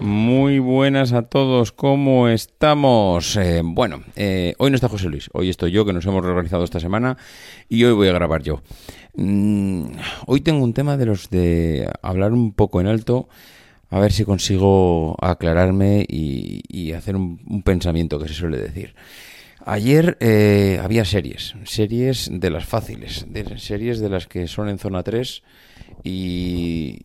Muy buenas a todos, ¿cómo estamos? Eh, bueno, eh, hoy no está José Luis, hoy estoy yo, que nos hemos reorganizado esta semana, y hoy voy a grabar yo. Mm, hoy tengo un tema de los de hablar un poco en alto, a ver si consigo aclararme y, hacer un, pensamiento que se suele decir. Ayer eh, había series, series de las fáciles, de, series de las que son en zona 3 y,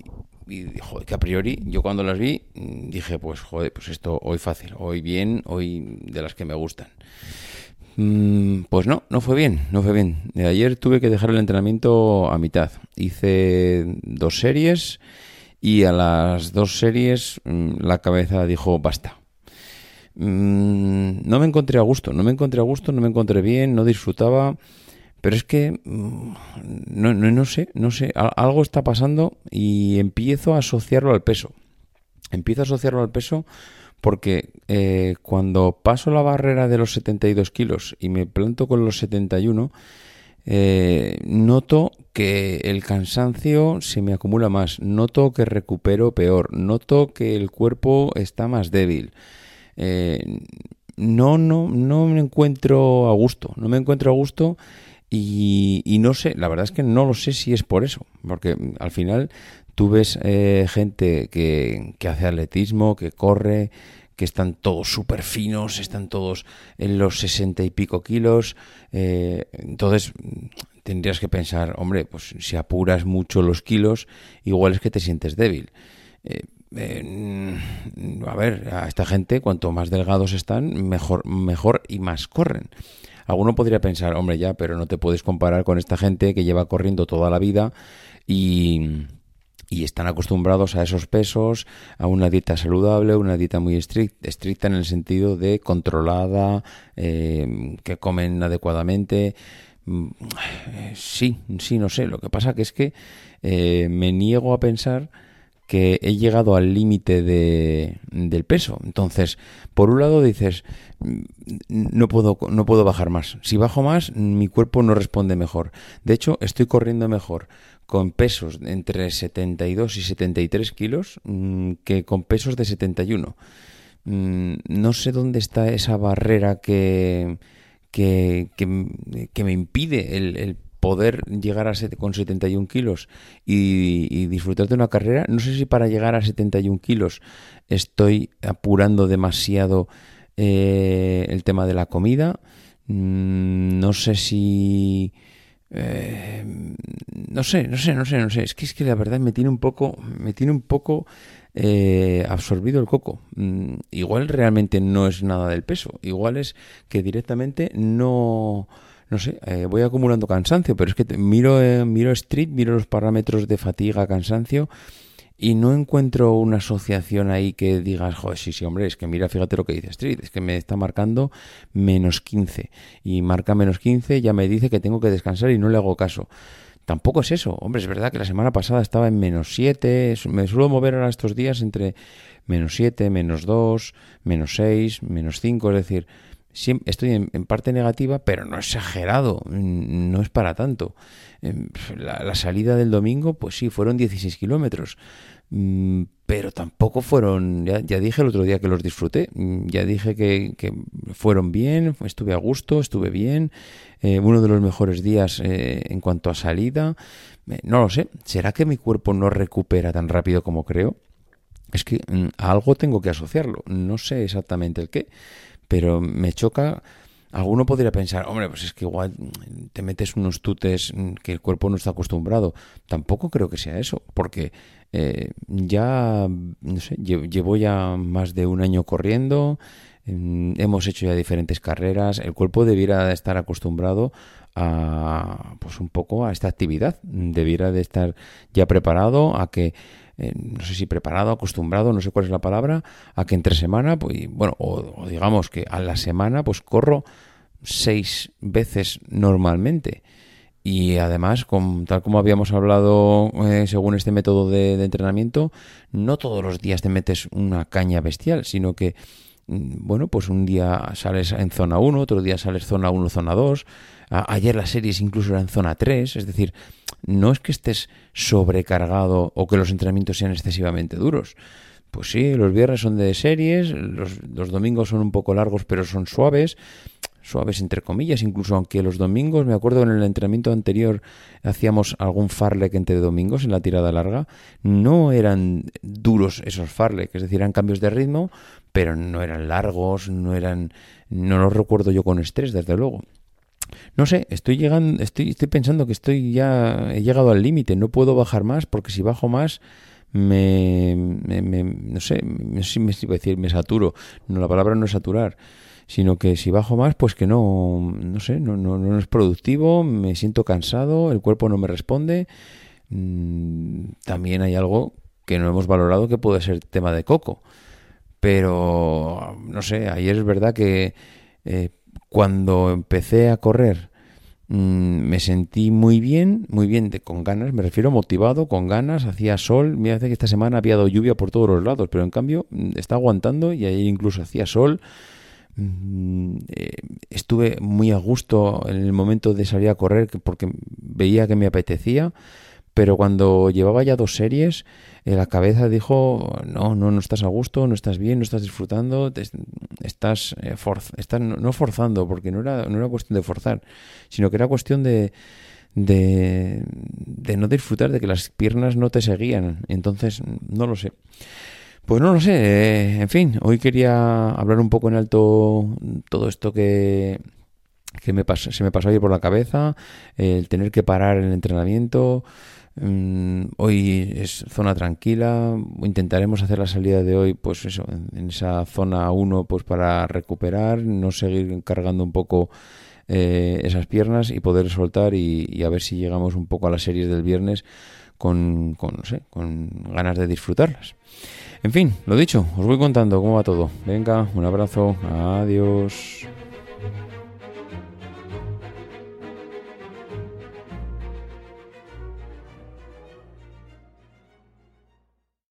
y joder, que a priori yo cuando las vi dije, pues joder, pues esto hoy fácil, hoy bien, hoy de las que me gustan. Mm, pues no, no fue bien, no fue bien. Ayer tuve que dejar el entrenamiento a mitad. Hice dos series y a las dos series mm, la cabeza dijo basta. Mm, no me encontré a gusto, no me encontré a gusto, no me encontré bien, no disfrutaba. Pero es que mm, no, no, sé, no sé, algo está pasando y empiezo a asociarlo al peso. Empiezo a asociarlo al peso porque eh, cuando paso la barrera de los 72 kilos y me planto con los 71, eh, noto que el cansancio se me acumula más, noto que recupero peor, noto que el cuerpo está más débil. Eh, no, no, no me encuentro a gusto, no me encuentro a gusto y, no sé, la verdad es que no lo sé si es por eso, porque al final tú ves eh, gente que, hace atletismo, que corre, que están todos súper finos, están todos en los sesenta y pico kilos. Eh, entonces tendrías que pensar, hombre, pues si apuras mucho los kilos, igual es que te sientes débil. Eh, a ver, a esta gente, cuanto más delgados están, mejor, mejor y más corren. Alguno podría pensar, hombre, ya, pero no te puedes comparar con esta gente que lleva corriendo toda la vida y, están acostumbrados a esos pesos, a una dieta saludable, una dieta muy estricta, en el sentido de controlada, eh, que comen adecuadamente. Mm, sí, sí, no sé. Lo que pasa que es que eh, me niego a pensar que he llegado al límite de, del peso. Entonces, por un lado dices, mm, no puedo, no puedo bajar más. Si bajo más, mi cuerpo no responde mejor. De hecho, estoy corriendo mejor con pesos entre 72 y 73 kilos mm, que con pesos de 71. Mm, no sé dónde está esa barrera que, que, que, me impide el, el poder llegar a con 71 kilos y, disfrutar de una carrera. No sé si para llegar a 71 kilos estoy apurando demasiado eh, el tema de la comida. Mm, no sé si... Eh, no sé, no sé, no sé, no sé. Es que es que la verdad me tiene un poco, me tiene un poco eh, absorbido el coco. Mm, igual realmente no es nada del peso. Igual es que directamente no no sé, eh, voy acumulando cansancio, pero es que miro, eh, miro Street, miro los parámetros de fatiga, cansancio, y no encuentro una asociación ahí que digas, joder, sí, sí, hombre, es que mira, fíjate lo que dice Street, es que me está marcando menos 15, y marca menos 15, ya me dice que tengo que descansar y no le hago caso. Tampoco es eso, hombre, es verdad que la semana pasada estaba en menos 7, me suelo mover ahora estos días entre menos 7, menos 2, menos 6, menos 5, es decir, estoy en, parte negativa, pero no exagerado, no es para tanto. Em, la, salida del domingo, pues sí, fueron 16 kilómetros, mm, pero tampoco fueron, ya, dije el otro día que los disfruté, mm, ya dije que, fueron bien, estuve a gusto, estuve bien, eh, uno de los mejores días eh, en cuanto a salida, eh, no lo sé, ¿será que mi cuerpo no recupera tan rápido como creo? Es que mm, a algo tengo que asociarlo, no sé exactamente el qué pero me choca. Alguno podría pensar, hombre, pues es que igual te metes unos tutes que el cuerpo no está acostumbrado. Tampoco creo que sea eso, porque eh, ya, no sé, llevo ya más de un año corriendo, hemos hecho ya diferentes carreras, el cuerpo debiera estar acostumbrado a, pues un poco a esta actividad, debiera de estar ya preparado a que eh, no sé si preparado, acostumbrado, no sé cuál es la palabra, a que entre semana, pues, bueno, o, digamos que a la semana, pues corro seis veces normalmente. y además, tal como habíamos hablado eh, según este método de, entrenamiento, no todos los días te metes una caña bestial, sino que, mm, bueno, pues un día sales en zona 1, otro día sales zona 1, zona 2. ayer las series incluso eran zona 3, es decir, no es que estés sobrecargado o que los entrenamientos sean excesivamente duros. Pues sí, los viernes son de series, los, los domingos son un poco largos pero son suaves, suaves entre comillas, incluso aunque los domingos, me acuerdo en el entrenamiento anterior hacíamos algún farlek entre domingos en la tirada larga, no eran duros esos farlek, es decir, eran cambios de ritmo, pero no eran largos, no eran, no los recuerdo yo con estrés, desde luego. No sé, estoy llegando, estoy, estoy pensando que estoy ya, he llegado al límite, no puedo bajar más, porque si bajo más, me, me, no sé, me, me, decir, me saturo. No, la palabra no es saturar sino que si bajo más, pues que no, no sé, no, no, no es productivo, me siento cansado, el cuerpo no me responde. Mm, también hay algo que no hemos valorado que puede ser tema de coco. Pero, no sé, ayer es verdad que eh, cuando empecé a correr mm, me sentí muy bien, muy bien, de, con ganas, me refiero motivado, con ganas, hacía sol, me hace que esta semana había dado lluvia por todos los lados, pero en cambio mm, está aguantando y ayer incluso hacía sol, Mm, eh, estuve muy a gusto en el momento de salir a correr porque veía que me apetecía, pero cuando llevaba ya dos series, eh, la cabeza dijo, no, no, no estás a gusto, no estás bien, no estás disfrutando, estás, eh, estás no, forzando, porque no era, no era cuestión de forzar, sino que era cuestión de, de, de no disfrutar, de que las piernas no te seguían. Entonces, no lo sé. Pues no lo sé, eh, en fin, hoy quería hablar un poco en alto todo esto que, que me se me pasó ayer por la cabeza, el tener que parar el entrenamiento. Mm, hoy es zona tranquila, intentaremos hacer la salida de hoy, pues eso, en, esa zona 1, pues para recuperar, no seguir cargando un poco eh, esas piernas y poder soltar y, y, a ver si llegamos un poco a las series del viernes con, con, no sé, con ganas de disfrutarlas. En fin, lo dicho, os voy contando cómo va todo. Venga, un abrazo, adiós.